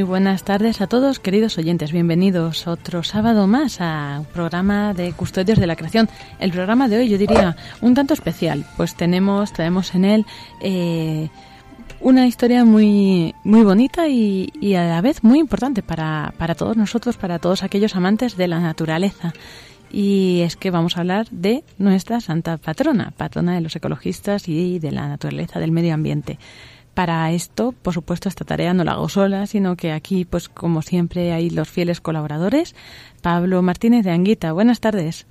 Muy buenas tardes a todos, queridos oyentes. Bienvenidos otro sábado más a un programa de Custodios de la Creación. El programa de hoy, yo diría, un tanto especial, pues tenemos, traemos en él eh, una historia muy, muy bonita y, y, a la vez muy importante para, para todos nosotros, para todos aquellos amantes de la naturaleza. Y es que vamos a hablar de nuestra santa patrona, patrona de los ecologistas y de la naturaleza, del medio ambiente. Para esto, por supuesto, esta tarea no la hago sola, sino que aquí, pues como siempre, hay los fieles colaboradores. Pablo Martínez de Anguita, buenas tardes.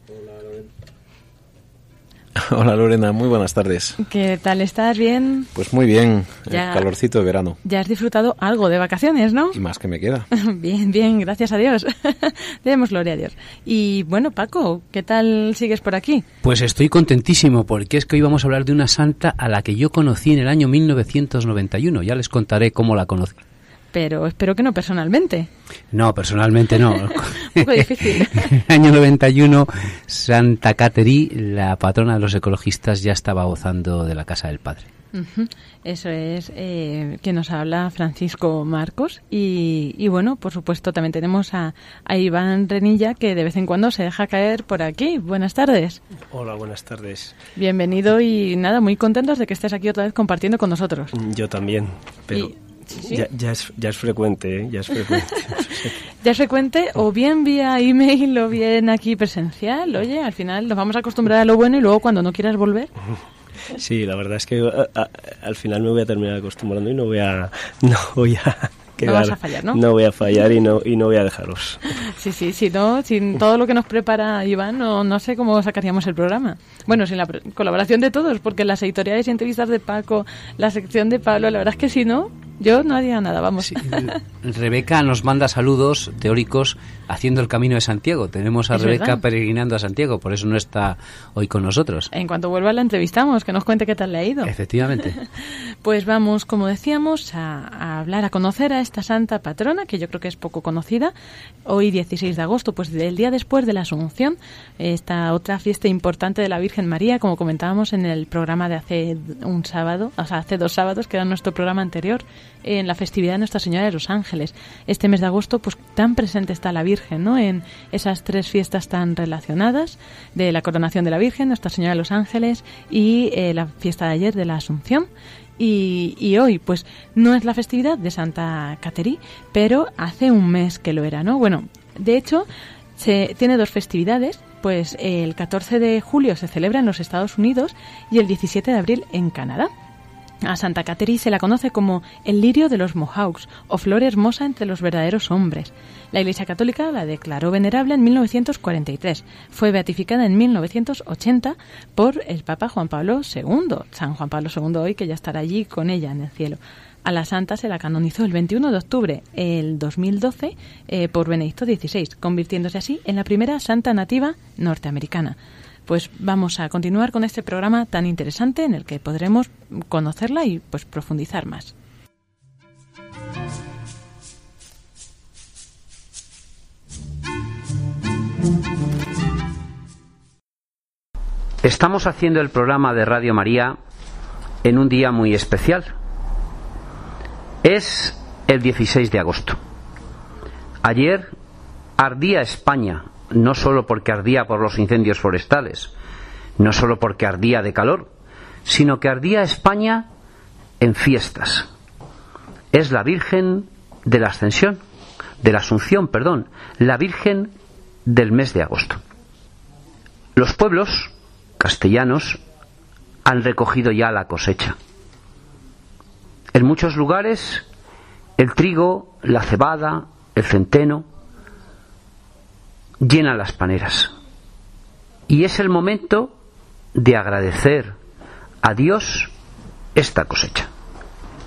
Hola Lorena, muy buenas tardes. ¿Qué tal estás? ¿Bien? Pues muy bien, ya, el calorcito de verano. Ya has disfrutado algo de vacaciones, ¿no? Y más que me queda. bien, bien, gracias a Dios. Demos gloria a Dios. Y bueno, Paco, ¿qué tal sigues por aquí? Pues estoy contentísimo porque es que hoy vamos a hablar de una santa a la que yo conocí en el año 1991. Ya les contaré cómo la conocí pero espero que no personalmente. No, personalmente no. Un poco difícil. en el año 91, Santa Cateri, la patrona de los ecologistas, ya estaba gozando de la casa del padre. Eso es eh, que nos habla Francisco Marcos y, y, bueno, por supuesto también tenemos a, a, Iván Renilla que de vez en cuando se deja caer por aquí. Buenas tardes. Hola, buenas tardes. Bienvenido y nada, muy contentos de que estés aquí otra vez compartiendo con nosotros. Yo también, pero... Y, Sí. Ya, ya, es, ya es frecuente, ¿eh? ya es frecuente. ya es frecuente o bien vía email o bien aquí presencial. Oye, al final nos vamos a acostumbrar a lo bueno y luego cuando no quieras volver. Sí, la verdad es que a, a, al final me voy a terminar acostumbrando y no voy a... No voy a no vas a fallar, ¿no? No voy a fallar y no, y no voy a dejaros. Sí, sí, sí, no, sin todo lo que nos prepara Iván, no, no sé cómo sacaríamos el programa. Bueno, sin la colaboración de todos, porque las editoriales y entrevistas de Paco, la sección de Pablo, la verdad es que si no, yo no haría nada, vamos. Sí. Rebeca nos manda saludos teóricos haciendo el camino de Santiago. Tenemos a Es Rebeca verdad. peregrinando a Santiago, por eso no está hoy con nosotros. En cuanto vuelva la entrevistamos, que nos cuente qué tal le ha ido. Efectivamente. Pues vamos, como decíamos, a, a, hablar, a conocer a esta santa patrona, que yo creo que es poco conocida. Hoy, 16 de agosto, pues del día después de la Asunción, esta otra fiesta importante de la Virgen María, como comentábamos en el programa de hace un sábado, o sea, hace dos sábados, que era nuestro programa anterior, en la festividad de Nuestra Señora de los Ángeles. Este mes de agosto, pues tan presente está la Virgen, ¿no? En esas tres fiestas tan relacionadas de la coronación de la Virgen, Nuestra Señora de los Ángeles y eh, la fiesta de ayer de la Asunción. Y, y, hoy, pues, no es la festividad de Santa Caterí, pero hace un mes que lo era, ¿no? Bueno, de hecho, se, tiene dos festividades, pues el 14 de julio se celebra en los Estados Unidos y el 17 de abril en Canadá. A Santa Cateri se la conoce como el lirio de los Mohawks o flor hermosa entre los verdaderos hombres. La Iglesia Católica la declaró venerable en 1943. Fue beatificada en 1980 por el Papa Juan Pablo II, San Juan Pablo II hoy, que ya estará allí con ella en el cielo. A la santa se la canonizó el 21 de octubre del 2012 eh, por Benedicto XVI, convirtiéndose así en la primera santa nativa norteamericana pues vamos a continuar con este programa tan interesante en el que podremos conocerla y pues profundizar más. Estamos haciendo el programa de Radio María en un día muy especial. Es el 16 de agosto. Ayer ardía España no solo porque ardía por los incendios forestales, no solo porque ardía de calor, sino que ardía España en fiestas. Es la Virgen de la Ascensión, de la Asunción, perdón, la Virgen del mes de agosto. Los pueblos castellanos han recogido ya la cosecha. En muchos lugares el trigo, la cebada, el centeno, llenan las paneras. Y es el momento de agradecer a Dios esta cosecha.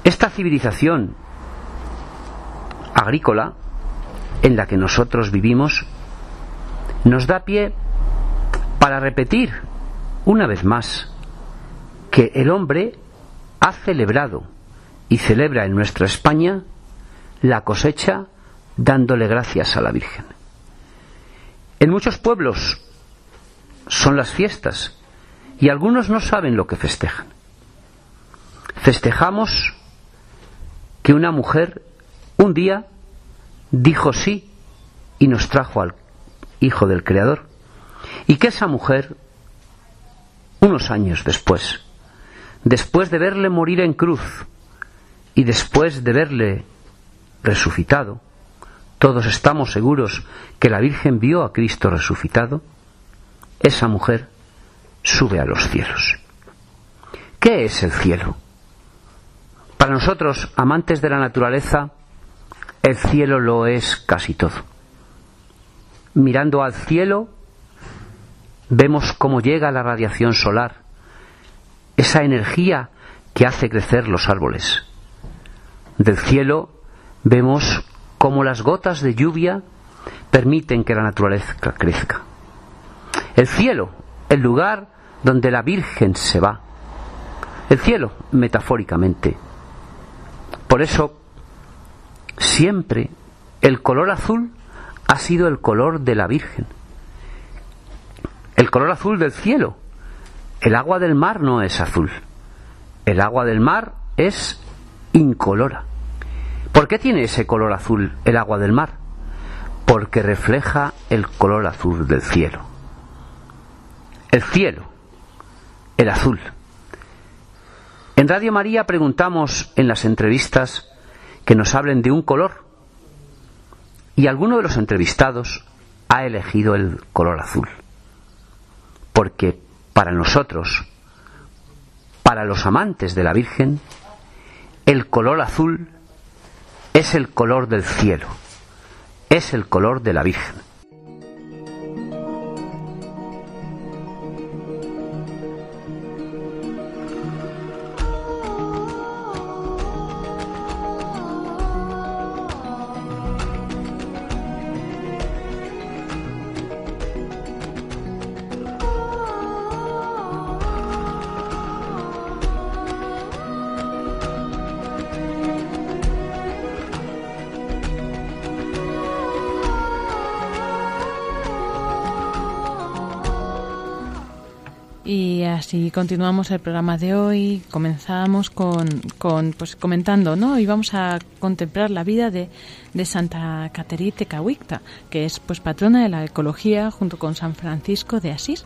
Esta civilización agrícola en la que nosotros vivimos nos da pie para repetir una vez más que el hombre ha celebrado y celebra en nuestra España la cosecha dándole gracias a la Virgen. En muchos pueblos son las fiestas y algunos no saben lo que festejan. Festejamos que una mujer un día dijo sí y nos trajo al Hijo del Creador. Y que esa mujer, unos años después, después de verle morir en cruz y después de verle resucitado, todos estamos seguros que la Virgen vio a Cristo resucitado, esa mujer sube a los cielos. ¿Qué es el cielo? Para nosotros, amantes de la naturaleza, el cielo lo es casi todo. Mirando al cielo, vemos cómo llega la radiación solar, esa energía que hace crecer los árboles. Del cielo vemos cómo las gotas de lluvia permiten que la naturaleza crezca. El cielo, el lugar donde la Virgen se va. El cielo, metafóricamente. Por eso, siempre el color azul ha sido el color de la Virgen. El color azul del cielo. El agua del mar no es azul. El agua del mar es incolora. ¿Por qué tiene ese color azul el agua del mar? Porque refleja el color azul del cielo. El cielo, el azul. En Radio María preguntamos en las entrevistas que nos hablen de un color y alguno de los entrevistados ha elegido el color azul. Porque para nosotros, para los amantes de la Virgen, el color azul es el color del cielo, es el color de la Virgen. Y continuamos el programa de hoy. Comenzamos con, con pues comentando, ¿no? Y vamos a contemplar la vida de, de Santa Caterina Tecahuicta, que es pues patrona de la ecología junto con San Francisco de Asís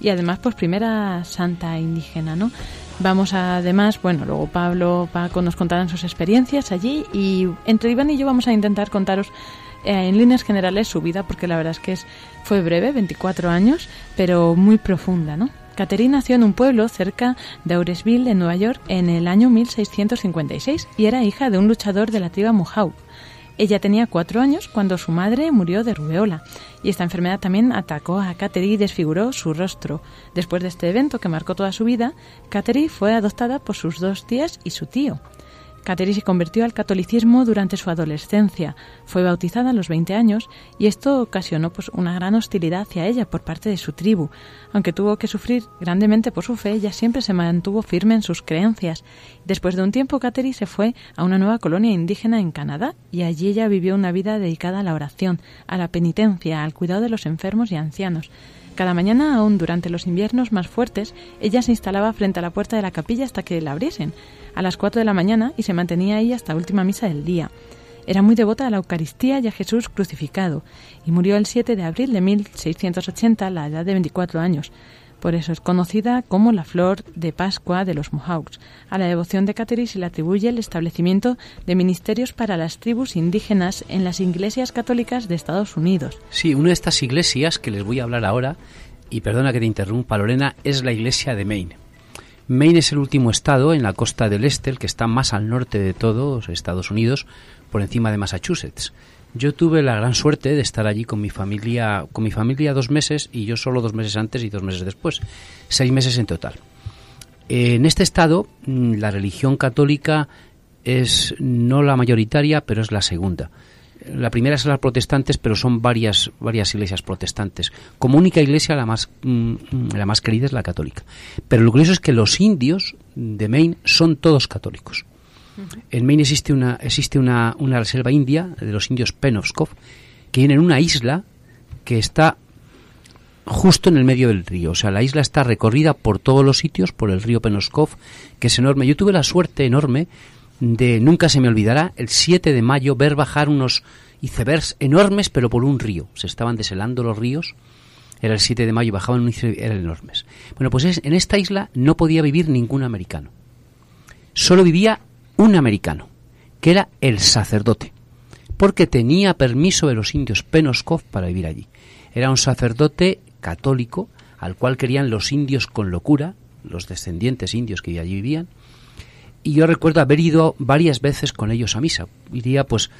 y además pues primera santa indígena, ¿no? Vamos a, además, bueno, luego Pablo, Paco nos contarán sus experiencias allí y entre Iván y yo vamos a intentar contaros eh, en líneas generales su vida porque la verdad es que es, fue breve, 24 años, pero muy profunda, ¿no? Catherine nació en un pueblo cerca de Auresville, en Nueva York, en el año 1656 y era hija de un luchador de la tribu Mohawk. Ella tenía cuatro años cuando su madre murió de rubeola y esta enfermedad también atacó a Catherine y desfiguró su rostro. Después de este evento que marcó toda su vida, Catherine fue adoptada por sus dos tías y su tío. Catherine se convirtió al catolicismo durante su adolescencia. Fue bautizada a los 20 años y esto ocasionó pues, una gran hostilidad hacia ella por parte de su tribu. Aunque tuvo que sufrir grandemente por su fe, ella siempre se mantuvo firme en sus creencias. Después de un tiempo, Catherine se fue a una nueva colonia indígena en Canadá y allí ella vivió una vida dedicada a la oración, a la penitencia, al cuidado de los enfermos y ancianos. Cada mañana, aún durante los inviernos más fuertes, ella se instalaba frente a la puerta de la capilla hasta que la abriesen a las 4 de la mañana y se mantenía ahí hasta última misa del día. Era muy devota a la Eucaristía y a Jesús crucificado, y murió el 7 de abril de 1680 a la edad de 24 años. Por eso es conocida como la flor de Pascua de los Mohawks. A la devoción de Catherine se le atribuye el establecimiento de ministerios para las tribus indígenas en las iglesias católicas de Estados Unidos. Sí, una de estas iglesias que les voy a hablar ahora, y perdona que te interrumpa Lorena, es la iglesia de Maine. Maine es el último estado en la costa del este, el que está más al norte de todos Estados Unidos, por encima de Massachusetts. Yo tuve la gran suerte de estar allí con mi familia, con mi familia dos meses y yo solo dos meses antes y dos meses después, seis meses en total. En este estado, mm, la religión católica es no la mayoritaria, pero es la segunda la primera es las protestantes, pero son varias, varias iglesias protestantes. Como única iglesia, la más, mm, la más querida es la católica. Pero lo curioso es que los indios de Maine son todos católicos. En Maine existe una, existe una, una reserva india de los indios Penobscot, que tienen una isla que está justo en el medio del río. O sea, la isla está recorrida por todos los sitios, por el río Penobscot, que es enorme. Yo tuve la suerte enorme de, nunca se me olvidará, el 7 de mayo ver bajar unos icebergs enormes, pero por un río. Se estaban deshelando los ríos. Era el 7 de mayo, bajaban unos icebergs enormes. Bueno, pues en esta isla no podía vivir ningún americano. Solo vivía un americano, que era el sacerdote, porque tenía permiso de los indios Penoskov para vivir allí. Era un sacerdote católico al cual querían los indios con locura, los descendientes indios que allí vivían, y yo recuerdo haber ido varias veces con ellos a misa. Iría pues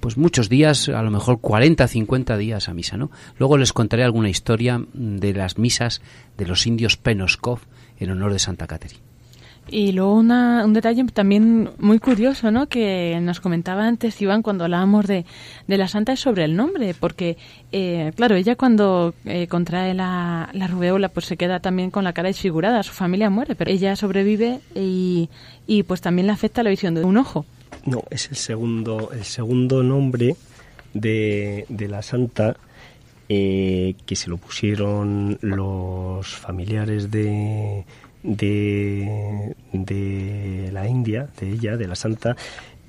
pues muchos días, a lo mejor 40, 50 días a misa, ¿no? Luego les contaré alguna historia de las misas de los indios Penoskov en honor de Santa Caterina. Y luego un detalle también muy curioso, ¿no? Que nos comentaba antes Iván cuando hablábamos de, de la santa es sobre el nombre, porque, eh, claro, ella cuando eh, contrae la, la rubeola, pues se queda también con la cara desfigurada, su familia muere, pero ella sobrevive y, y pues también le afecta la visión de un ojo. No, es el segundo, el segundo nombre de, de la santa eh, que se lo pusieron los familiares de de, de la India, de ella, de la santa,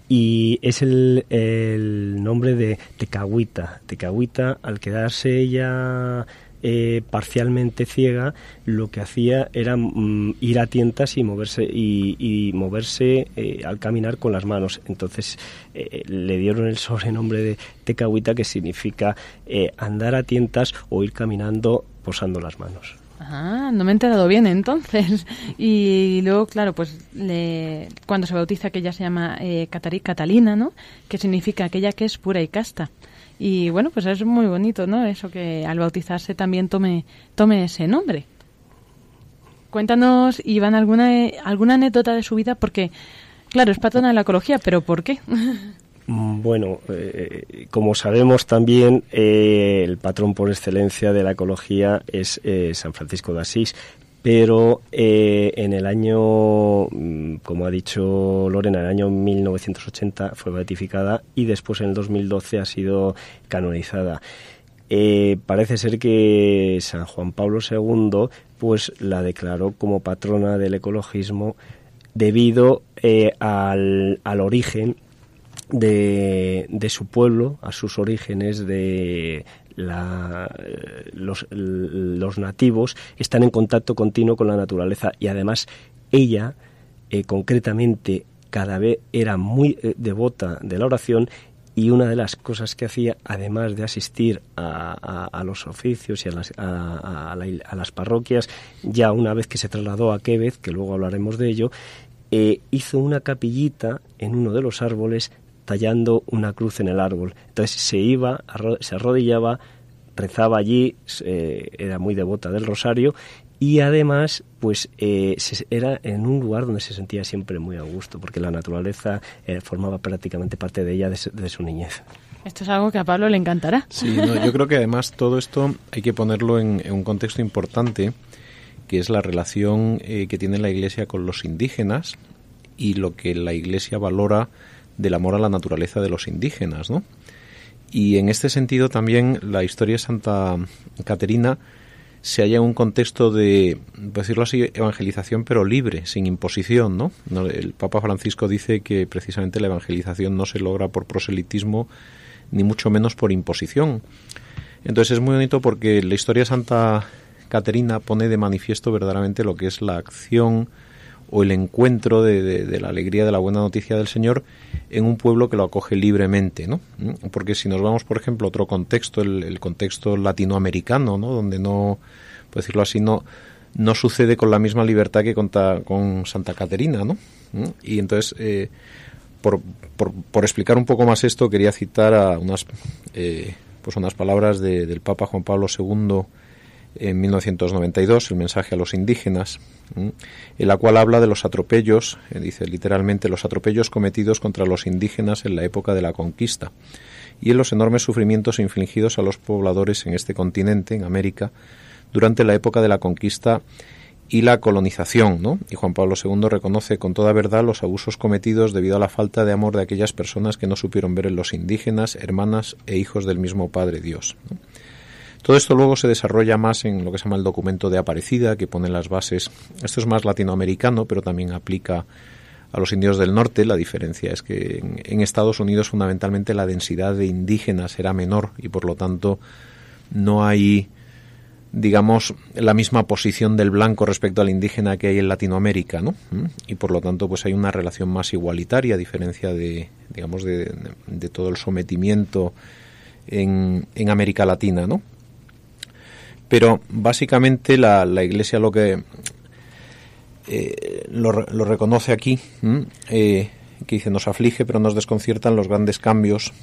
y es el, el nombre de Tecahuita. Tecahuita, al quedarse ella eh, parcialmente ciega, lo que hacía era mm, ir a tientas y moverse y, moverse eh, al caminar con las manos. Entonces eh, le dieron el sobrenombre de Tecahuita, que significa andar a tientas o ir caminando posando las manos. Ah, no me he enterado bien entonces. Y luego, claro, pues cuando se bautiza que ella se llama eh, Catalina, ¿no? Que significa aquella que es pura y casta. Y bueno, pues es muy bonito, ¿no? Eso que al bautizarse también tome, tome ese nombre. Cuéntanos, Iván, alguna, alguna anécdota de su vida, porque, claro, es patrona de la ecología, pero ¿por qué? Mm, bueno, eh, como sabemos también, eh, el patrón por excelencia de la ecología es eh, San Francisco de Asís, pero en el año, mm, como ha dicho Lorena, en el año 1980 fue beatificada y después en el 2012 ha sido canonizada. parece ser que San Juan Pablo II pues la declaró como patrona del ecologismo debido al, al origen de, su pueblo, a sus orígenes, de la, los, los, nativos, están en contacto continuo con la naturaleza. Y además ella, eh, concretamente, cada vez era muy eh, devota de la oración y una de las cosas que hacía, además de asistir a, a, los oficios y a las, a, a, las parroquias, ya una vez que se trasladó a Quévez, que luego hablaremos de ello, eh, hizo una capillita en uno de los árboles tallando una cruz en el árbol. Entonces se iba, se arrodillaba, rezaba allí, era muy devota del rosario y además pues eh, era en un lugar donde se sentía siempre muy a gusto porque la naturaleza eh, formaba prácticamente parte de ella de su, niñez. Esto es algo que a Pablo le encantará. Sí, yo creo que además todo esto hay que ponerlo en, un contexto importante que es la relación eh, que tiene la Iglesia con los indígenas y lo que la Iglesia valora del amor a la naturaleza de los indígenas, ¿no? Y en este sentido también la historia de Santa Caterina se halla en un contexto de, decirlo así, evangelización pero libre, sin imposición, ¿no? El Papa Francisco dice que precisamente la evangelización no se logra por proselitismo ni mucho menos por imposición. Entonces es muy bonito porque la historia de Santa Caterina pone de manifiesto verdaderamente lo que es la acción o el encuentro de, la alegría de la buena noticia del Señor en un pueblo que lo acoge libremente, ¿no? Porque si nos vamos, por ejemplo, a otro contexto, el, contexto latinoamericano, ¿no? Donde no, por decirlo así, no, no sucede con la misma libertad que con, con Santa Caterina, ¿no? Y entonces, eh, por, por, explicar un poco más esto, quería citar a unas, eh, pues unas palabras del Papa Juan Pablo II en 1992, el mensaje a los indígenas, en la cual habla de los atropellos, eh, dice literalmente los atropellos cometidos contra los indígenas en la época de la conquista y en los enormes sufrimientos infligidos a los pobladores en este continente, en América, durante la época de la conquista y la colonización, ¿no? Y Juan Pablo II reconoce con toda verdad los abusos cometidos debido a la falta de amor de aquellas personas que no supieron ver en los indígenas, hermanas e hijos del mismo Padre Dios. Todo esto luego se desarrolla más en lo que se llama el documento de Aparecida, que pone las bases. Esto es más latinoamericano, pero también aplica a los indios del norte. La diferencia es que en, Estados Unidos fundamentalmente la densidad de indígenas era menor y por lo tanto no hay digamos, la misma posición del blanco respecto al indígena que hay en Latinoamérica, ¿no? ¿Mm? Y por lo tanto, pues hay una relación más igualitaria, a diferencia de, digamos, de, todo el sometimiento en, en, América Latina, ¿no? Pero básicamente la, la Iglesia lo que eh, lo, reconoce aquí, eh, que dice, nos aflige, pero nos desconciertan los grandes cambios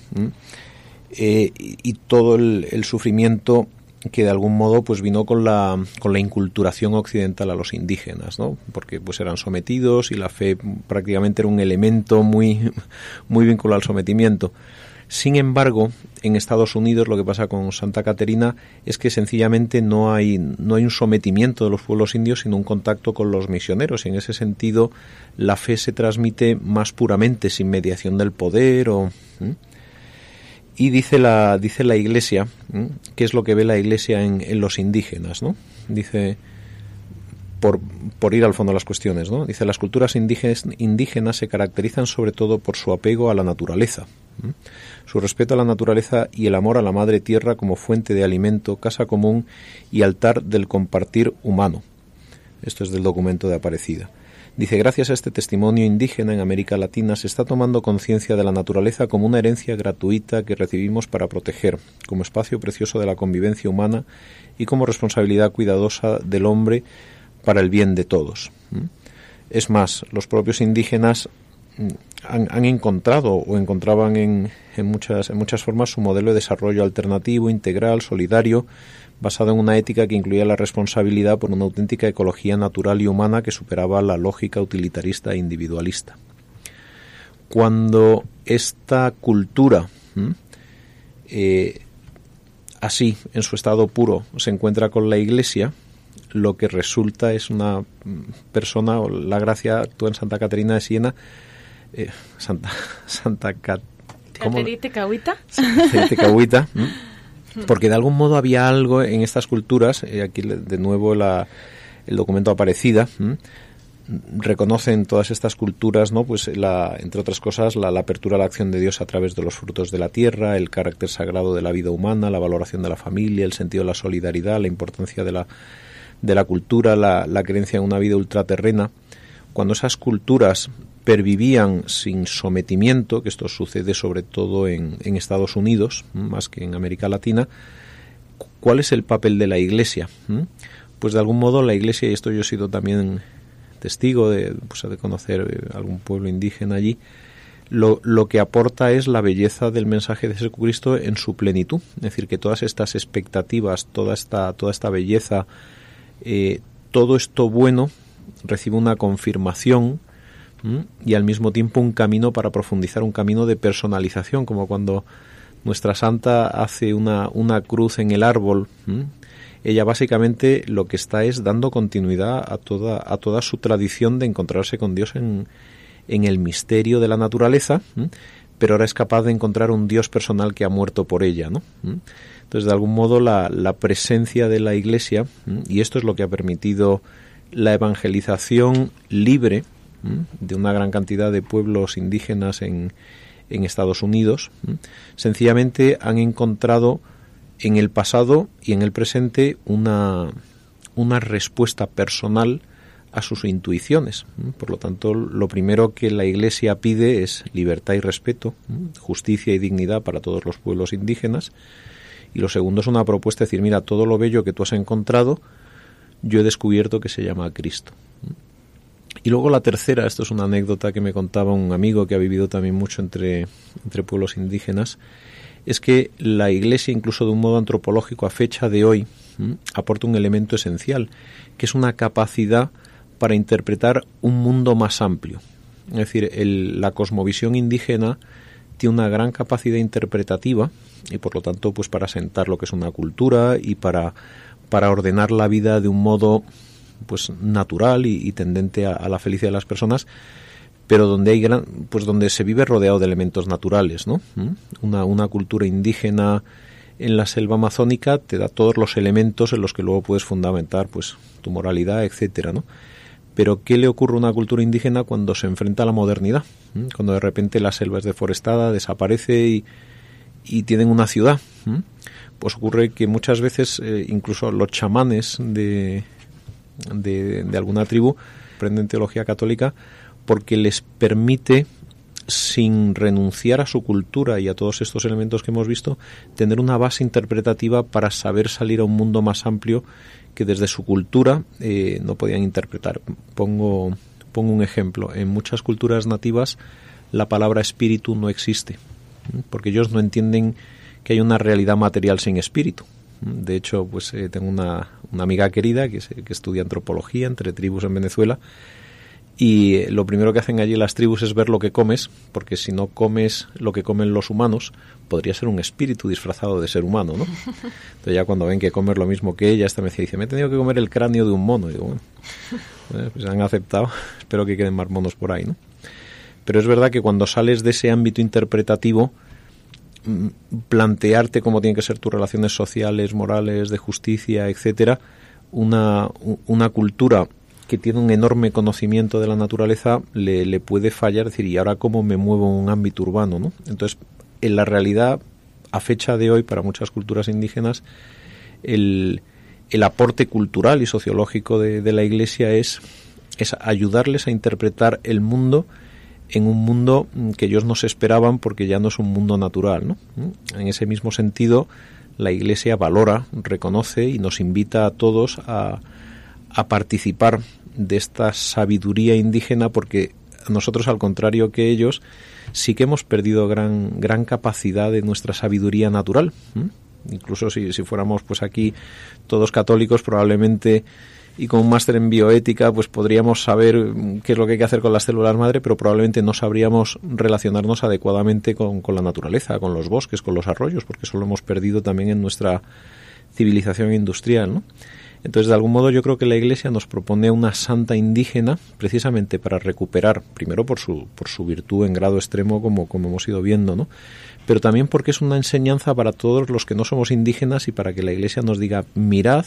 eh, y, todo el, el sufrimiento que de algún modo pues vino con la, con la inculturación occidental a los indígenas, ¿no? Porque pues eran sometidos y la fe prácticamente era un elemento muy, muy vinculado al sometimiento. Sin embargo, en Estados Unidos lo que pasa con Santa Caterina es que sencillamente no hay, no hay un sometimiento de los pueblos indios, sino un contacto con los misioneros. Y en ese sentido, la fe se transmite más puramente, sin mediación del poder o. Y dice la, dice la Iglesia, ¿qué es lo que ve la Iglesia en, en los indígenas? ¿no? Dice, por, por, ir al fondo de las cuestiones, ¿no? dice, las culturas indígenas, indígenas se caracterizan sobre todo por su apego a la naturaleza, su respeto a la naturaleza y el amor a la madre tierra como fuente de alimento, casa común y altar del compartir humano. Esto es del documento de Aparecida. Dice, gracias a este testimonio indígena en América Latina se está tomando conciencia de la naturaleza como una herencia gratuita que recibimos para proteger, como espacio precioso de la convivencia humana y como responsabilidad cuidadosa del hombre para el bien de todos. Es más, los propios indígenas mm, han, encontrado o encontraban en, muchas formas su modelo de desarrollo alternativo, integral, solidario, basado en una ética que incluía la responsabilidad por una auténtica ecología natural y humana que superaba la lógica utilitarista e individualista. Cuando esta cultura, eh, así, en su estado puro, se encuentra con la Iglesia, lo que resulta es una persona, o la gracia, tú en Santa Caterina de Siena, eh, Santa, Santa Cat, Cahuita. porque de algún modo había algo en estas culturas, y aquí de nuevo la, el documento Aparecida, reconoce en todas estas culturas, ¿no? Pues la, entre otras cosas, la, apertura a la acción de Dios a través de los frutos de la tierra, el carácter sagrado de la vida humana, la valoración de la familia, el sentido de la solidaridad, la importancia de la, de la cultura, la, la creencia en una vida ultraterrena. Cuando esas culturas pervivían sin sometimiento, que esto sucede sobre todo en, Estados Unidos, más que en América Latina, ¿cuál es el papel de la Iglesia? Pues de algún modo la Iglesia, y esto yo he sido también testigo de, pues, conocer eh, algún pueblo indígena allí, lo, lo, que aporta es la belleza del mensaje de Jesucristo en su plenitud. Es decir, que todas estas expectativas, toda esta, toda esta belleza, eh, todo esto bueno recibe una confirmación y al mismo tiempo un camino para profundizar, un camino de personalización, como cuando nuestra santa hace una, una cruz en el árbol. Ella básicamente lo que está es dando continuidad a toda, a toda su tradición de encontrarse con Dios en, en el misterio de la naturaleza, pero ahora es capaz de encontrar un Dios personal que ha muerto por ella. ¿no? Entonces, de algún modo, la, presencia de la Iglesia, y esto es lo que ha permitido la evangelización libre, de una gran cantidad de pueblos indígenas en, Estados Unidos, sencillamente han encontrado en el pasado y en el presente una respuesta personal a sus intuiciones. Por lo tanto, lo primero que la Iglesia pide es libertad y respeto, justicia y dignidad para todos los pueblos indígenas. Y lo segundo es una propuesta de decir, mira, todo lo bello que tú has encontrado, yo he descubierto que se llama Cristo. Y luego la tercera, esto es una anécdota que me contaba un amigo que ha vivido también mucho entre, entre pueblos indígenas, es que la Iglesia, incluso de un modo antropológico a fecha de hoy, aporta un elemento esencial, que es una capacidad para interpretar un mundo más amplio. Es decir, la cosmovisión indígena tiene una gran capacidad interpretativa y por lo tanto pues para sentar lo que es una cultura y para, para ordenar la vida de un modo pues natural y, tendente a, la felicidad de las personas pero donde hay gran, pues donde se vive rodeado de elementos naturales no ¿Mm? una, una cultura indígena en la selva amazónica te da todos los elementos en los que luego puedes fundamentar pues tu moralidad etcétera no Pero ¿qué le ocurre a una cultura indígena cuando se enfrenta a la modernidad? ¿Mm? Cuando de repente la selva es deforestada, desaparece y, tienen una ciudad. ¿Mm? Pues ocurre que muchas veces eh, incluso los chamanes de, de, de alguna tribu aprenden teología católica porque les permite sin renunciar a su cultura y a todos estos elementos que hemos visto, tener una base interpretativa para saber salir a un mundo más amplio que desde su cultura eh, no podían interpretar. Pongo, pongo un ejemplo. En muchas culturas nativas la palabra espíritu no existe, porque ellos no entienden que hay una realidad material sin espíritu. De hecho, pues eh, tengo una, una, amiga querida que, que estudia antropología entre tribus en Venezuela y lo primero que hacen allí las tribus es ver lo que comes, porque si no comes lo que comen los humanos, podría ser un espíritu disfrazado de ser humano, ¿no? Entonces ya cuando ven que comes lo mismo que ella, esta me dice, me he tenido que comer el cráneo de un mono. Y digo, bueno, eh, pues han aceptado, espero que queden más monos por ahí, ¿no? Pero es verdad que cuando sales de ese ámbito interpretativo, mm, plantearte cómo tienen que ser tus relaciones sociales, morales, de justicia, etcétera, una, una cultura que tiene un enorme conocimiento de la naturaleza le, le, puede fallar, decir, ¿y ahora cómo me muevo en un ámbito urbano? ¿no? Entonces, en la realidad, a fecha de hoy, para muchas culturas indígenas, el, el aporte cultural y sociológico de, la Iglesia es, es ayudarles a interpretar el mundo en un mundo que ellos no se esperaban porque ya no es un mundo natural. ¿no? En ese mismo sentido, la Iglesia valora, reconoce y nos invita a todos a, a participar de esta sabiduría indígena porque nosotros al contrario que ellos sí que hemos perdido gran gran capacidad de nuestra sabiduría natural ¿Mm? incluso si, si fuéramos pues aquí todos católicos probablemente y con un máster en bioética pues podríamos saber qué es lo que hay que hacer con las células madre pero probablemente no sabríamos relacionarnos adecuadamente con, con la naturaleza con los bosques con los arroyos porque eso lo hemos perdido también en nuestra civilización industrial ¿no? Entonces, de algún modo, yo creo que la Iglesia nos propone una santa indígena precisamente para recuperar, primero por su, por su virtud en grado extremo, como, como hemos ido viendo, ¿no? Pero también porque es una enseñanza para todos los que no somos indígenas y para que la Iglesia nos diga, mirad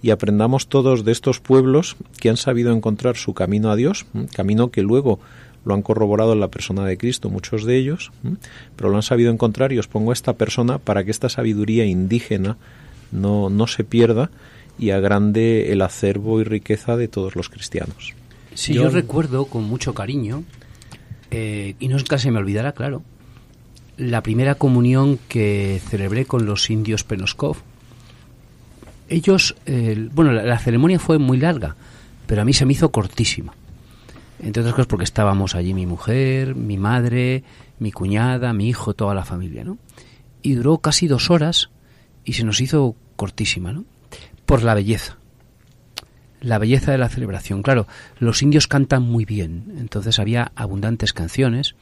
y aprendamos todos de estos pueblos que han sabido encontrar su camino a Dios, camino que luego lo han corroborado en la persona de Cristo, muchos de ellos, pero lo han sabido encontrar y os pongo a esta persona para que esta sabiduría indígena no, no se pierda y agrande el acervo y riqueza de todos los cristianos. Sí, yo, yo recuerdo con mucho cariño, eh, y nunca se me olvidará, claro, la primera comunión que celebré con los indios Penoskov. Ellos, eh, bueno, la, la, ceremonia fue muy larga, pero a mí se me hizo cortísima. Entre otras cosas porque estábamos allí mi mujer, mi madre, mi cuñada, mi hijo, toda la familia, ¿no? Y duró casi dos horas y se nos hizo cortísima, ¿no? Por la belleza. La belleza de la celebración. Claro, los indios cantan muy bien, entonces había abundantes canciones.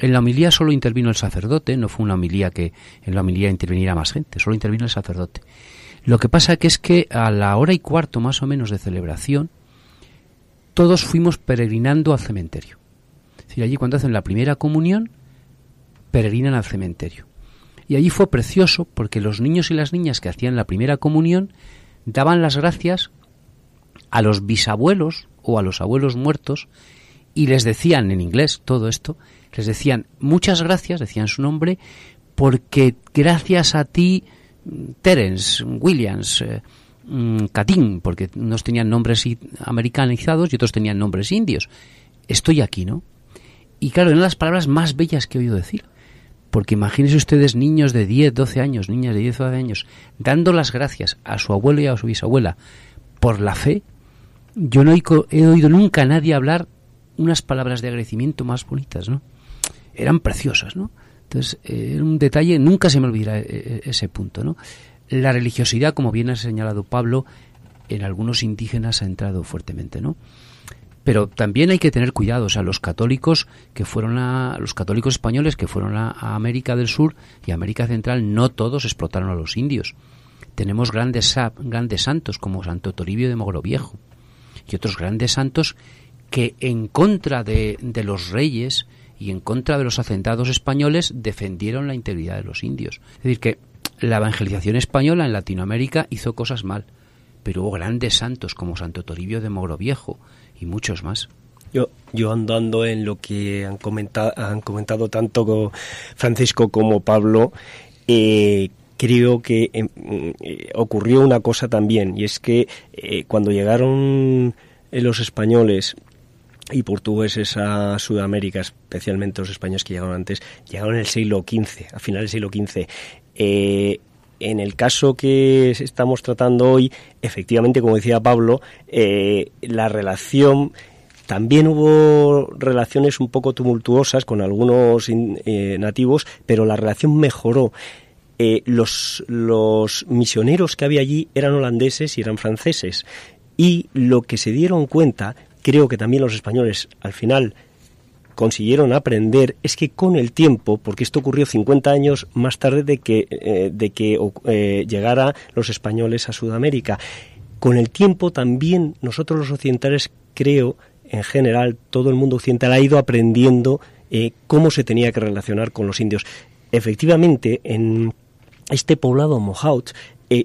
En la homilía solo intervino el sacerdote, no fue una homilía que en la homilía interviniera más gente, solo intervino el sacerdote. Lo que pasa que es que a la hora y cuarto más o menos de celebración, todos fuimos peregrinando al cementerio. Es decir, allí cuando hacen la primera comunión, peregrinan al cementerio. Y allí fue precioso porque los niños y las niñas que hacían la primera comunión daban las gracias a los bisabuelos o a los abuelos muertos y les decían en inglés todo esto, les decían muchas gracias, decían su nombre, porque gracias a ti, Terence, Williams, eh, Catín, porque unos tenían nombres americanizados y otros tenían nombres indios, estoy aquí, ¿no? Y claro, eran las palabras más bellas que he oído decir. Porque imagínense ustedes niños de 10, 12 años, niñas de 10, 12 años, dando las gracias a su abuelo y a su bisabuela por la fe. Yo no he, oído nunca a nadie hablar unas palabras de agradecimiento más bonitas, ¿no? Eran preciosas, ¿no? Entonces, eh, un detalle, nunca se me olvidará eh, eh, ese punto, ¿no? La religiosidad, como bien ha señalado Pablo, en algunos indígenas ha entrado fuertemente, ¿no? Pero también hay que tener cuidado, o sea, los católicos que fueron a los católicos españoles que fueron a, América del Sur y América Central, no todos explotaron a los indios. Tenemos grandes grandes santos como Santo Toribio de Mogrovejo y otros grandes santos que en contra de, de los reyes y en contra de los hacendados españoles defendieron la integridad de los indios. Es decir, que la evangelización española en Latinoamérica hizo cosas mal, pero hubo grandes santos como Santo Toribio de Mogroviejo y muchos más. Yo, yo andando en lo que han comentado, han comentado tanto Francisco como Pablo, eh, creo que em, eh, ocurrió una cosa también, y es que eh, cuando llegaron los españoles y portugueses a Sudamérica, especialmente los españoles que llegaron antes, llegaron en el siglo XV, a final del siglo XV. Eh, en el caso que estamos tratando hoy, efectivamente, como decía Pablo, eh, la relación también hubo relaciones un poco tumultuosas con algunos eh, nativos, pero la relación mejoró. los, los misioneros que había allí eran holandeses y eran franceses. Y lo que se dieron cuenta creo que también los españoles al final consiguieron aprender es que con el tiempo, porque esto ocurrió 50 años más tarde de que, eh, de que eh, llegara los españoles a Sudamérica, con el tiempo también nosotros los occidentales, creo, en general, todo el mundo occidental ha ido aprendiendo eh, cómo se tenía que relacionar con los indios. Efectivamente, en este poblado Mohawk,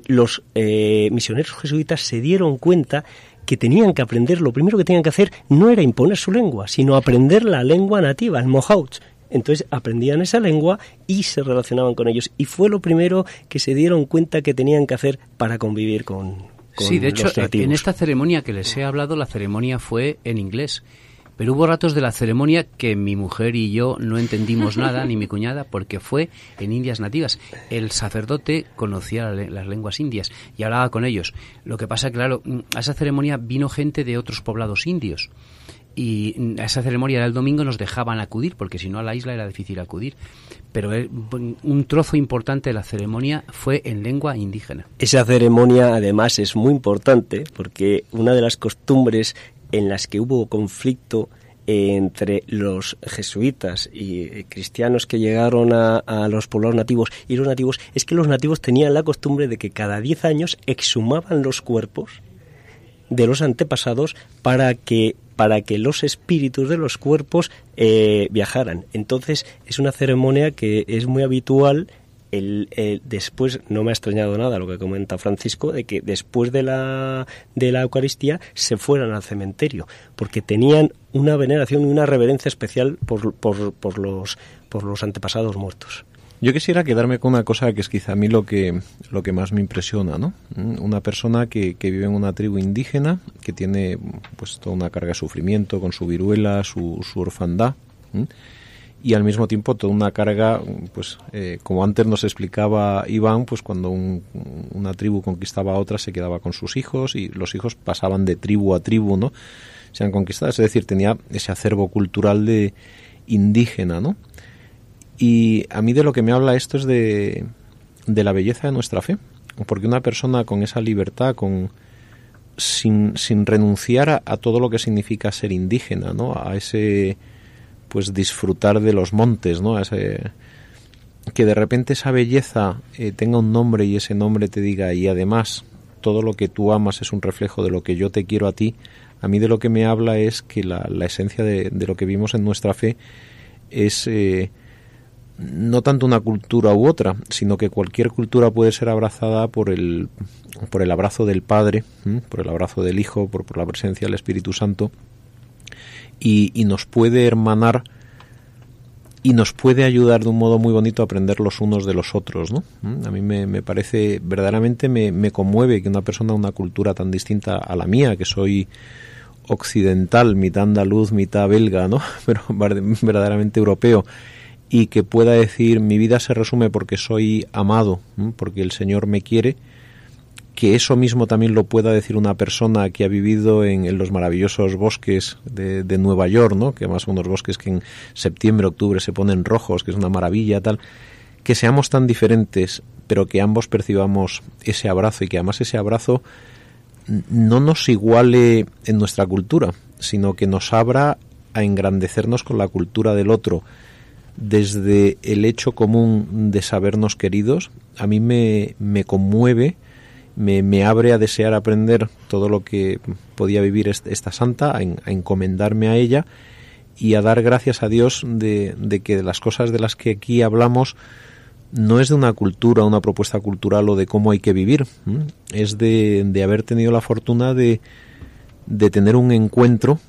los misioneros jesuitas se dieron cuenta que tenían que aprender, lo primero que tenían que hacer no era imponer su lengua, sino aprender la lengua nativa, el Mohawk. Entonces aprendían esa lengua y se relacionaban con ellos. Y fue lo primero que se dieron cuenta que tenían que hacer para convivir con, con sí, de hecho, en esta ceremonia que les he hablado, la ceremonia fue en inglés. Pero hubo ratos de la ceremonia que mi mujer y yo no entendimos nada, ni mi cuñada, porque fue en indias nativas. El sacerdote conocía las lenguas indias y hablaba con ellos. Lo que pasa, claro, a esa ceremonia vino gente de otros poblados indios y a esa ceremonia del domingo nos dejaban acudir, porque si no a la isla era difícil acudir. Pero eh, un trozo importante de la ceremonia fue en lengua indígena. Esa ceremonia además es muy importante porque una de las costumbres en las que hubo conflicto entre los jesuitas y cristianos que llegaron a, los poblados nativos y los nativos es que los nativos tenían la costumbre de que cada 10 años exhumaban los cuerpos de los antepasados para que para que los espíritus de los cuerpos eh, viajaran. Entonces es una ceremonia que es muy habitual el, después no me ha extrañado nada lo que comenta Francisco de que después de la de la Eucaristía se fueran al cementerio porque tenían una veneración y una reverencia especial por, por, por los por los antepasados muertos. Yo quisiera quedarme con una cosa que es quizá a mí lo que, lo que más me impresiona, ¿no? Mm, una persona que, que vive en una tribu indígena, que tiene pues toda una carga de sufrimiento con su viruela, su, su orfandad, y al mismo tiempo toda una carga, pues eh, como antes nos explicaba Iván, pues cuando una tribu conquistaba a otra se quedaba con sus hijos y los hijos pasaban de tribu a tribu, ¿no? Sean conquistadas, es decir, tenía ese acervo cultural de indígena, ¿no? Y a mí de lo que me habla esto es de, de la belleza de nuestra fe, porque una persona con esa libertad, con sin, sin renunciar a, a todo lo que significa ser indígena, ¿no? A ese pues disfrutar de los montes, ¿no? Ese, que de repente esa belleza eh, tenga un nombre y ese nombre te diga y además todo lo que tú amas es un reflejo de lo que yo te quiero a ti, a mí de lo que me habla es que la, la esencia de, de, lo que vimos en nuestra fe es eh, no tanto una cultura u otra, sino que cualquier cultura puede ser abrazada por el, por el abrazo del Padre, por el abrazo del Hijo, por, por la presencia del Espíritu Santo y, nos puede hermanar y nos puede ayudar de un modo muy bonito a aprender los unos de los otros, ¿no? Mm, a mí me, parece, verdaderamente me, me, conmueve que una persona de una cultura tan distinta a la mía, que soy occidental, mitad andaluz, mitad belga, ¿no? Pero verdaderamente europeo, y que pueda decir mi vida se resume porque soy amado, porque el Señor me quiere, que eso mismo también lo pueda decir una persona que ha vivido en, los maravillosos bosques de, Nueva York, ¿no? que además son unos bosques que en septiembre, octubre se ponen rojos, que es una maravilla, tal, que seamos tan diferentes, pero que ambos percibamos ese abrazo y que además ese abrazo no nos iguale en nuestra cultura, sino que nos abra a engrandecernos con la cultura del otro, desde el hecho común de sabernos queridos, a mí me, me conmueve me, abre a desear aprender todo lo que podía vivir esta santa, a, encomendarme a ella y a dar gracias a Dios de, que las cosas de las que aquí hablamos no es de una cultura, una propuesta cultural o de cómo hay que vivir, es de, de, haber tenido la fortuna de, de tener un encuentro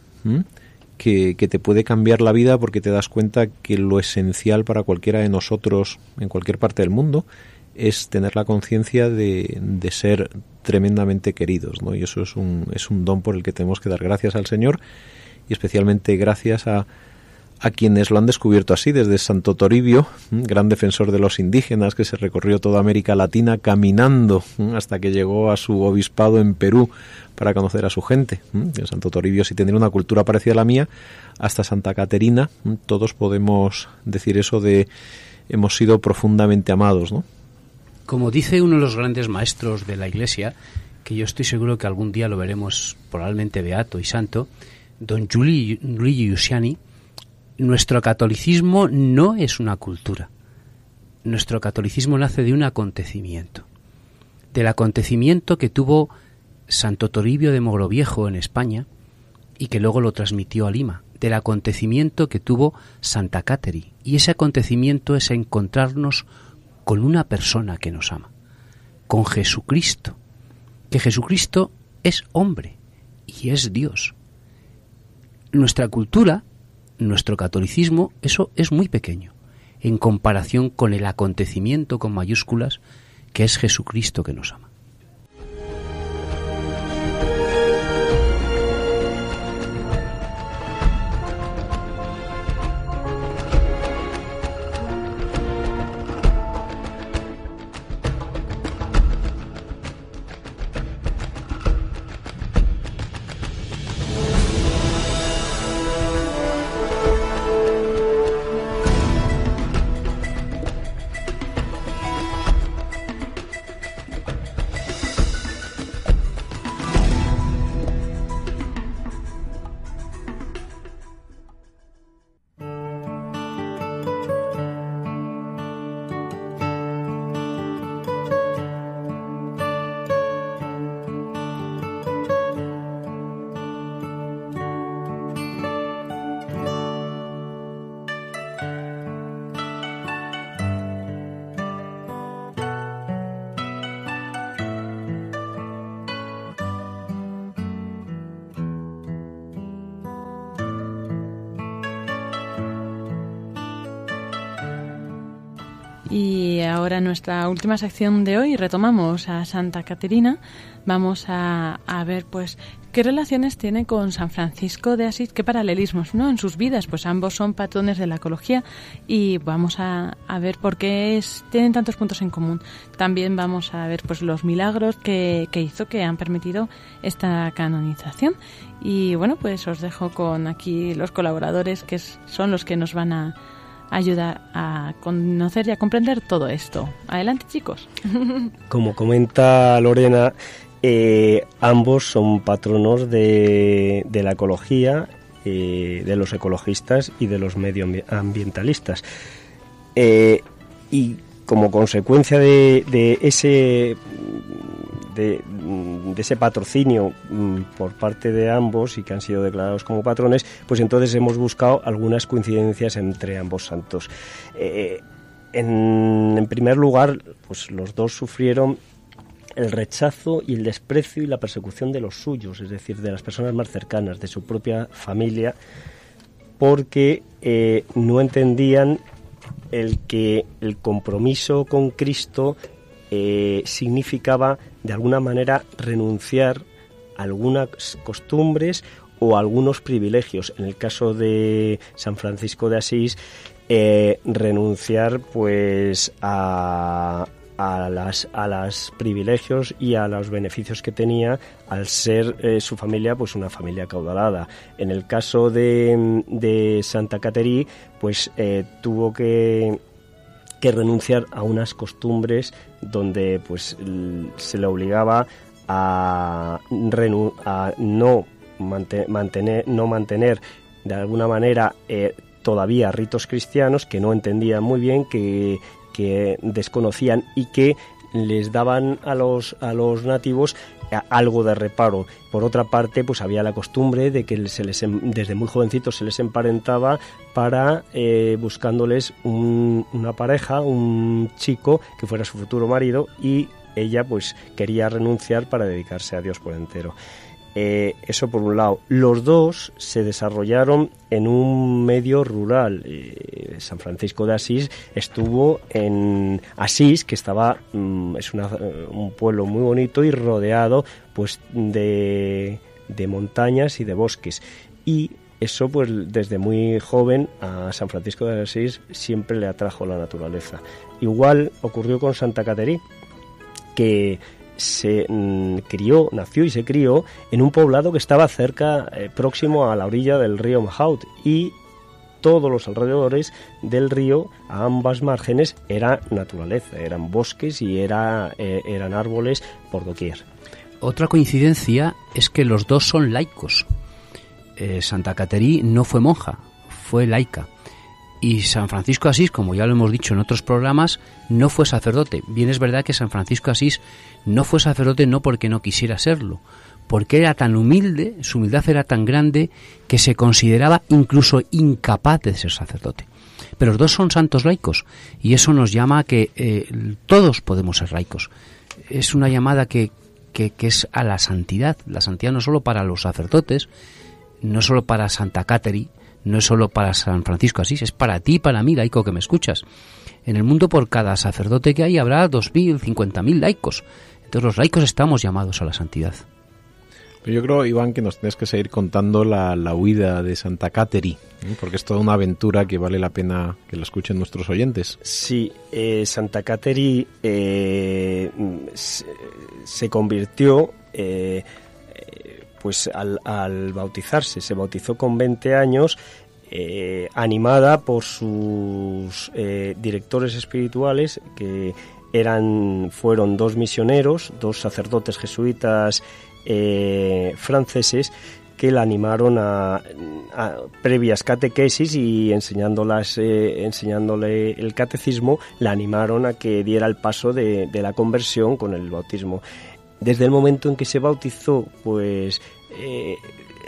que, que, te puede cambiar la vida porque te das cuenta que lo esencial para cualquiera de nosotros en cualquier parte del mundo es tener la conciencia de, de, ser tremendamente queridos, ¿no? Y eso es un, es un don por el que tenemos que dar gracias al Señor y especialmente gracias a, a quienes lo han descubierto así, desde Santo Toribio, gran defensor de los indígenas que se recorrió toda América Latina caminando hasta que llegó a su obispado en Perú para conocer a su gente. Santo Toribio, si tiene una cultura parecida a la mía, hasta Santa Caterina, todos podemos decir eso de hemos sido profundamente amados, ¿no? Como dice uno de los grandes maestros de la Iglesia, que yo estoy seguro que algún día lo veremos probablemente beato y santo, don Giulio Luigi nuestro catolicismo no es una cultura. Nuestro catolicismo nace de un acontecimiento. Del acontecimiento que tuvo Santo Toribio de Mogroviejo en España y que luego lo transmitió a Lima. Del acontecimiento que tuvo Santa Cateri. Y ese acontecimiento es encontrarnos con una persona que nos ama, con Jesucristo. Que Jesucristo es hombre y es Dios. Nuestra cultura nuestro catolicismo eso es muy pequeño en comparación con el acontecimiento con mayúsculas que es Jesucristo que nos ama. Ahora nuestra última sección de hoy retomamos a Santa Caterina. Vamos a, ver pues qué relaciones tiene con San Francisco de Asís, qué paralelismos ¿no? en sus vidas, pues ambos son patrones de la ecología y vamos a, ver por qué es, tienen tantos puntos en común. También vamos a ver pues los milagros que, que hizo que han permitido esta canonización. Y bueno, pues os dejo con aquí los colaboradores que son los que nos van a ayuda a conocer y a comprender todo esto. Adelante, chicos. Como comenta Lorena, eh, ambos son patronos de, la ecología, eh, de los ecologistas y de los medioambientalistas. Eh, y como consecuencia de ese de, ese patrocinio mm, por parte de ambos y que han sido declarados como patrones, pues entonces hemos buscado algunas coincidencias entre ambos santos. Eh, en, primer lugar, pues los dos sufrieron el rechazo y el desprecio y la persecución de los suyos, es decir, de las personas más cercanas, de su propia familia, porque eh, no entendían el que el compromiso con Cristo eh, significaba de alguna manera renunciar a algunas costumbres o algunos privilegios. En el caso de San Francisco de Asís, eh, renunciar pues a, a las a los privilegios y a los beneficios que tenía al ser eh, su familia pues una familia caudalada en el caso de, de Santa Caterí pues tuvo que que renunciar a unas costumbres donde pues se le obligaba a, a no mantener, no mantener de alguna manera eh, todavía ritos cristianos que no entendían muy bien, que, que desconocían y que les daban a los, a los nativos algo de reparo. Por otra parte, pues había la costumbre de que se les, em, desde muy jovencitos se les emparentaba para eh, buscándoles una pareja, un chico que fuera su futuro marido y ella pues quería renunciar para dedicarse a Dios por entero. Eh, eso por un lado. Los dos se desarrollaron en un medio rural. Eh, San Francisco de Asís estuvo en Asís, que estaba mm, es un pueblo muy bonito y rodeado pues de, de montañas y de bosques. Y eso pues desde muy joven a San Francisco de Asís siempre le atrajo la naturaleza. Igual ocurrió con Santa Caterina, que se mm, crió, nació y se crió en un poblado que estaba cerca, eh, próximo a la orilla del río Mahout y todos los alrededores del río, a ambas márgenes, era naturaleza, eran bosques y era, eh, eran árboles por doquier. Otra coincidencia es que los dos son laicos. Eh, Santa Caterí no fue monja, fue laica. Y San Francisco Asís, como ya lo hemos dicho en otros programas, no fue sacerdote. Bien es verdad que San Francisco Asís no fue sacerdote no porque no quisiera serlo, porque era tan humilde, su humildad era tan grande que se consideraba incluso incapaz de ser sacerdote. Pero los dos son santos laicos y eso nos llama a que eh, todos podemos ser laicos. Es una llamada que, que, es a la santidad, la santidad no solo para los sacerdotes, no solo para Santa Catherine, no es solo para San Francisco Asís, es para ti, para mí, laico que me escuchas. En el mundo por cada sacerdote que hay habrá dos mil, cincuenta mil laicos. Entonces los laicos estamos llamados a la santidad. Pero yo creo, Iván, que nos tienes que seguir contando la, huida de Santa Cateri, porque es toda una aventura que vale la pena que la escuchen nuestros oyentes. Sí, eh, Santa Cateri eh, se, convirtió eh, pues al, bautizarse, se bautizó con 20 años, eh, animada por sus eh, directores espirituales que eran fueron dos misioneros, dos sacerdotes jesuitas eh, franceses que la animaron a, previas catequesis y enseñándolas, enseñándole el catecismo, la animaron a que diera el paso de, de la conversión con el bautismo desde el momento en que se bautizó, pues eh,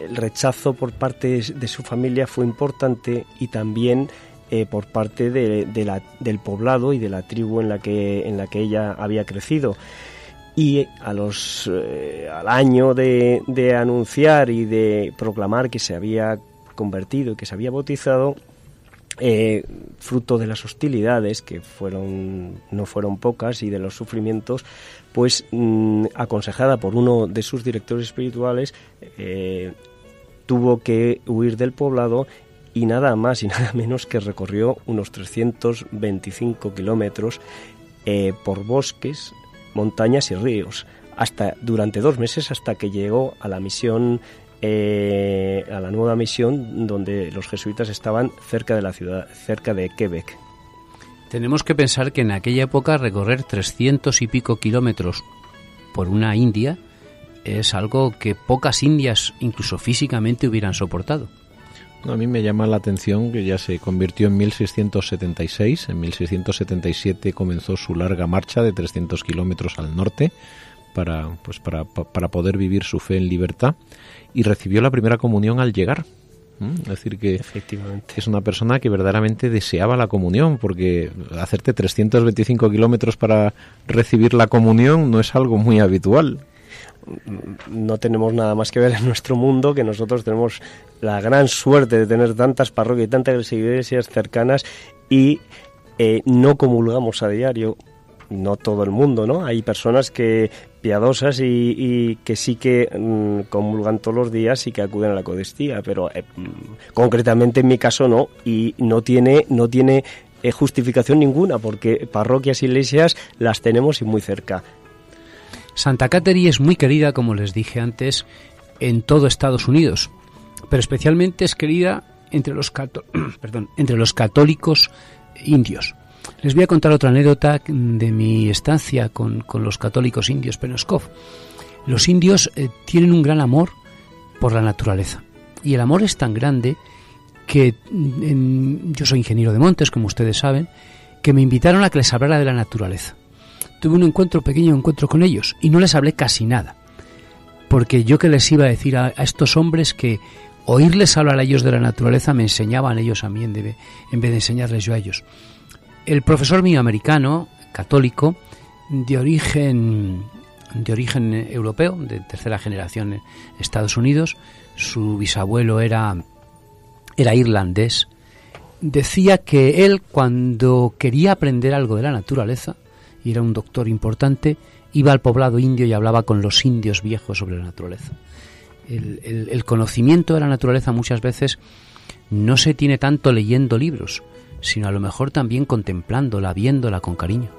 el rechazo por parte de su familia fue importante y también eh, por parte de, del poblado y de la tribu en la que, en la que ella había crecido. Y a los, eh, al año de, anunciar y de proclamar que se había convertido y que se había bautizado, fruto de las hostilidades que fueron no fueron pocas y de los sufrimientos pues mm, aconsejada por uno de sus directores espirituales eh, tuvo que huir del poblado y nada más y nada menos que recorrió unos 325 kilómetros eh, por bosques montañas y ríos hasta durante dos meses hasta que llegó a la misión eh, a la nueva misión donde los jesuitas estaban cerca de la ciudad, cerca de Quebec. Tenemos que pensar que en aquella época recorrer 300 y pico kilómetros por una India es algo que pocas indias, incluso físicamente, hubieran soportado. A mí me llama la atención que ya se convirtió en 1676. En 1677 comenzó su larga marcha de 300 kilómetros al norte para, pues para, para poder vivir su fe en libertad y recibió la primera comunión al llegar. Es decir, que Efectivamente. es una persona que verdaderamente deseaba la comunión, porque hacerte 325 kilómetros para recibir la comunión no es algo muy habitual. No tenemos nada más que ver en nuestro mundo, que nosotros tenemos la gran suerte de tener tantas parroquias y tantas iglesias cercanas y eh, no comulgamos a diario no todo el mundo, ¿no? Hay personas que piadosas y, que sí que mm, comulgan todos los días y que acuden a la Eucaristía, pero eh, mm, concretamente en mi caso no y no tiene no tiene eh, justificación ninguna porque parroquias y iglesias las tenemos y muy cerca. Santa Catherine es muy querida, como les dije antes, en todo Estados Unidos, pero especialmente es querida entre los, perdón, entre los católicos indios. Les voy a contar otra anécdota de mi estancia con, los católicos indios Penoskov. Los indios eh, tienen un gran amor por la naturaleza. Y el amor es tan grande que yo soy ingeniero de montes, como ustedes saben, que me invitaron a que les hablara de la naturaleza. tuve un encuentro, pequeño encuentro con ellos, y no les hablé casi nada. Porque yo que les iba a decir a, estos hombres que oírles hablar a ellos de la naturaleza me enseñaban ellos a mí en, vez de enseñarles yo a ellos. El profesor mío americano, católico, de origen de origen europeo, de tercera generación en Estados Unidos, su bisabuelo era era irlandés, decía que él cuando quería aprender algo de la naturaleza, y era un doctor importante, iba al poblado indio y hablaba con los indios viejos sobre la naturaleza. El, conocimiento de la naturaleza muchas veces no se tiene tanto leyendo libros, sino a lo mejor también contemplándola, viéndola con cariño.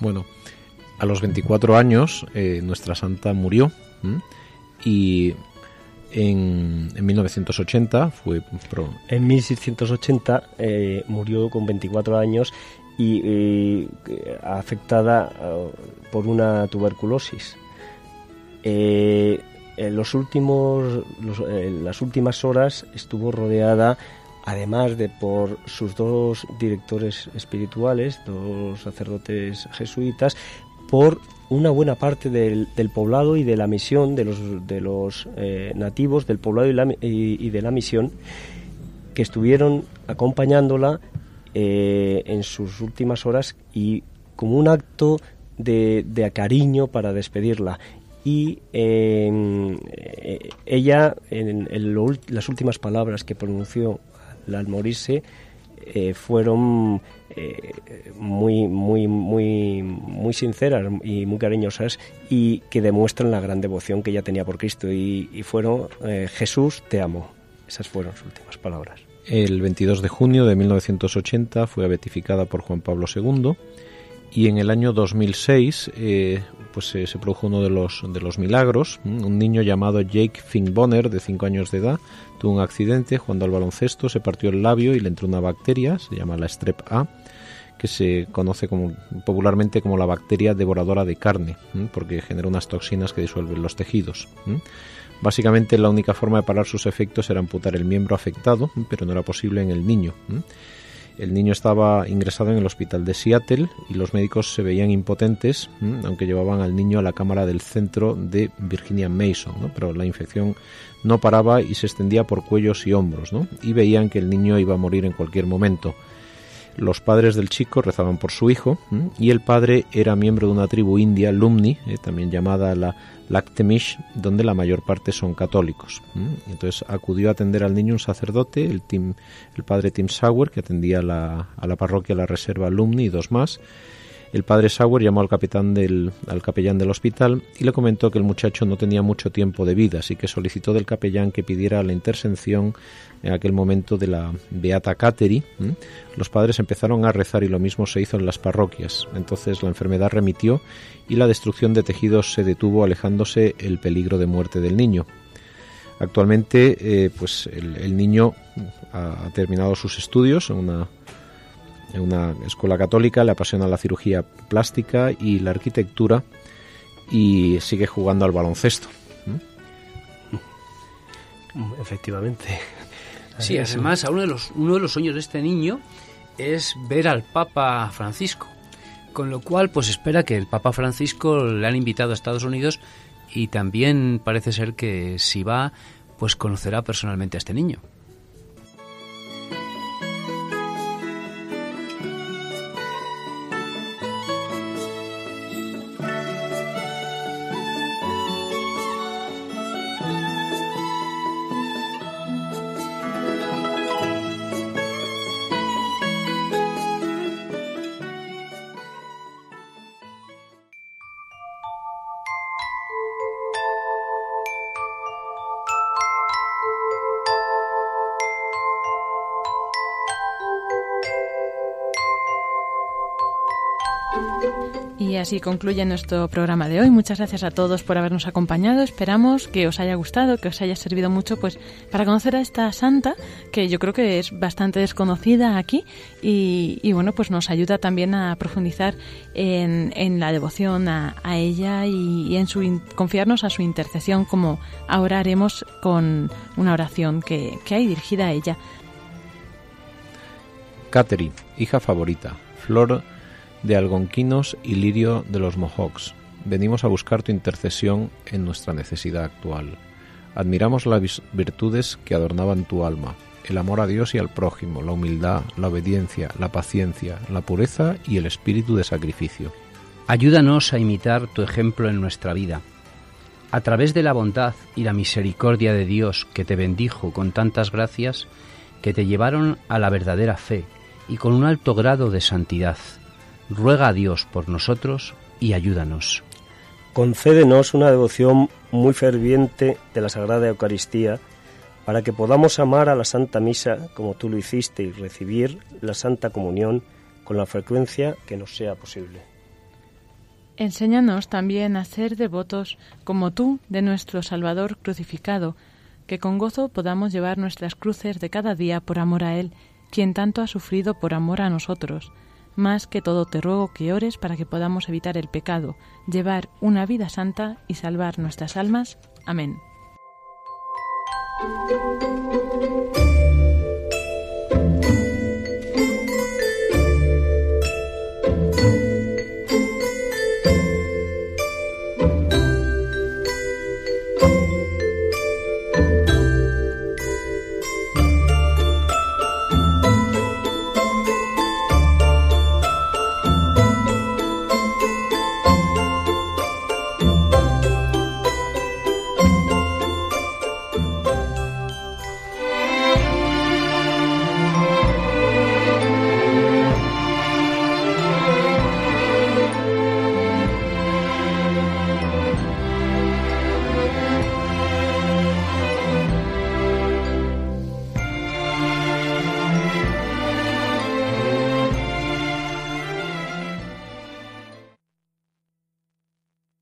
Bueno, a los 24 años eh, nuestra santa murió y en, 1980 fue... En 1680 eh, murió con 24 años y eh, afectada eh, por una tuberculosis. en los últimos, las últimas horas estuvo rodeada, además de por sus dos directores espirituales, dos sacerdotes jesuitas, por una buena parte del, poblado y de la misión de los, eh, nativos del poblado y, de la misión que estuvieron acompañándola eh, en sus últimas horas y como un acto de, de cariño para despedirla. Y em, eh, ella, en, las últimas palabras que pronunció al morirse, fueron eh, muy, muy, muy, muy sinceras y muy cariñosas y que demuestran la gran devoción que ella tenía por Cristo y, fueron eh, Jesús, te amo. Esas fueron sus últimas palabras. El 22 de junio de 1980 fue beatificada por Juan Pablo II y en el año 2006 eh, pues se produjo uno de los de los milagros un niño llamado Jake Finboner de 5 años de edad tuvo un accidente jugando al baloncesto se partió el labio y le entró una bacteria se llama la strep A que se conoce popularmente como la bacteria devoradora de carne, porque genera unas toxinas que disuelven los tejidos. Básicamente la única forma de parar sus efectos era amputar el miembro afectado, pero no era posible en el niño. El niño estaba ingresado en el hospital de Seattle y los médicos se veían impotentes, aunque llevaban al niño a la cámara del centro de Virginia Mason, pero la infección no paraba y se extendía por cuellos y hombros, y veían que el niño iba a morir en cualquier momento. Los padres del chico rezaban por su hijo y el padre era miembro de una tribu india, Lumni, eh, también llamada la Laktemish, donde la mayor parte son católicos. Entonces acudió a atender al niño un sacerdote, el, el padre Tim Sauer, que atendía a la parroquia La Reserva Lumni y dos más, el padre Sauer llamó al capitán del, al capellán del hospital y le comentó que el muchacho no tenía mucho tiempo de vida, así que solicitó del capellán que pidiera la intercesión en aquel momento de la Beata Cateri. Los padres empezaron a rezar y lo mismo se hizo en las parroquias. Entonces la enfermedad remitió y la destrucción de tejidos se detuvo, alejándose el peligro de muerte del niño. Actualmente, eh, pues el, niño ha terminado sus estudios en una en una escuela católica, le apasiona la cirugía plástica y la arquitectura y sigue jugando al baloncesto. Efectivamente. Sí, además uno de los uno de los sueños de este niño es ver al Papa Francisco, con lo cual pues espera que el Papa Francisco le han invitado a Estados Unidos y también parece ser que si va pues conocerá personalmente a este niño. Así concluye nuestro programa de hoy. Muchas gracias a todos por habernos acompañado. Esperamos que os haya gustado, que os haya servido mucho pues para conocer a esta santa que yo creo que es bastante desconocida aquí y, bueno, pues nos ayuda también a profundizar en, la devoción a, ella y, en su confiarnos a su intercesión como ahora haremos con una oración que, que hay dirigida a ella. Catherine, hija favorita, Flor de Algonquinos y Lirio de los Mohawks. Venimos a buscar tu intercesión en nuestra necesidad actual. Admiramos las virtudes que adornaban tu alma, el amor a Dios y al prójimo, la humildad, la obediencia, la paciencia, la pureza y el espíritu de sacrificio. Ayúdanos a imitar tu ejemplo en nuestra vida. A través de la bondad y la misericordia de Dios que te bendijo con tantas gracias, que te llevaron a la verdadera fe y con un alto grado de santidad. Ruega a Dios por nosotros y ayúdanos. Concédenos una devoción muy ferviente de la Sagrada Eucaristía para que podamos amar a la Santa Misa como tú lo hiciste y recibir la Santa Comunión con la frecuencia que nos sea posible. Enséñanos también a ser devotos como tú de nuestro Salvador crucificado, que con gozo podamos llevar nuestras cruces de cada día por amor a Él, quien tanto ha sufrido por amor a nosotros. Más que todo te ruego que ores para que podamos evitar el pecado, llevar una vida santa y salvar nuestras almas. Amén.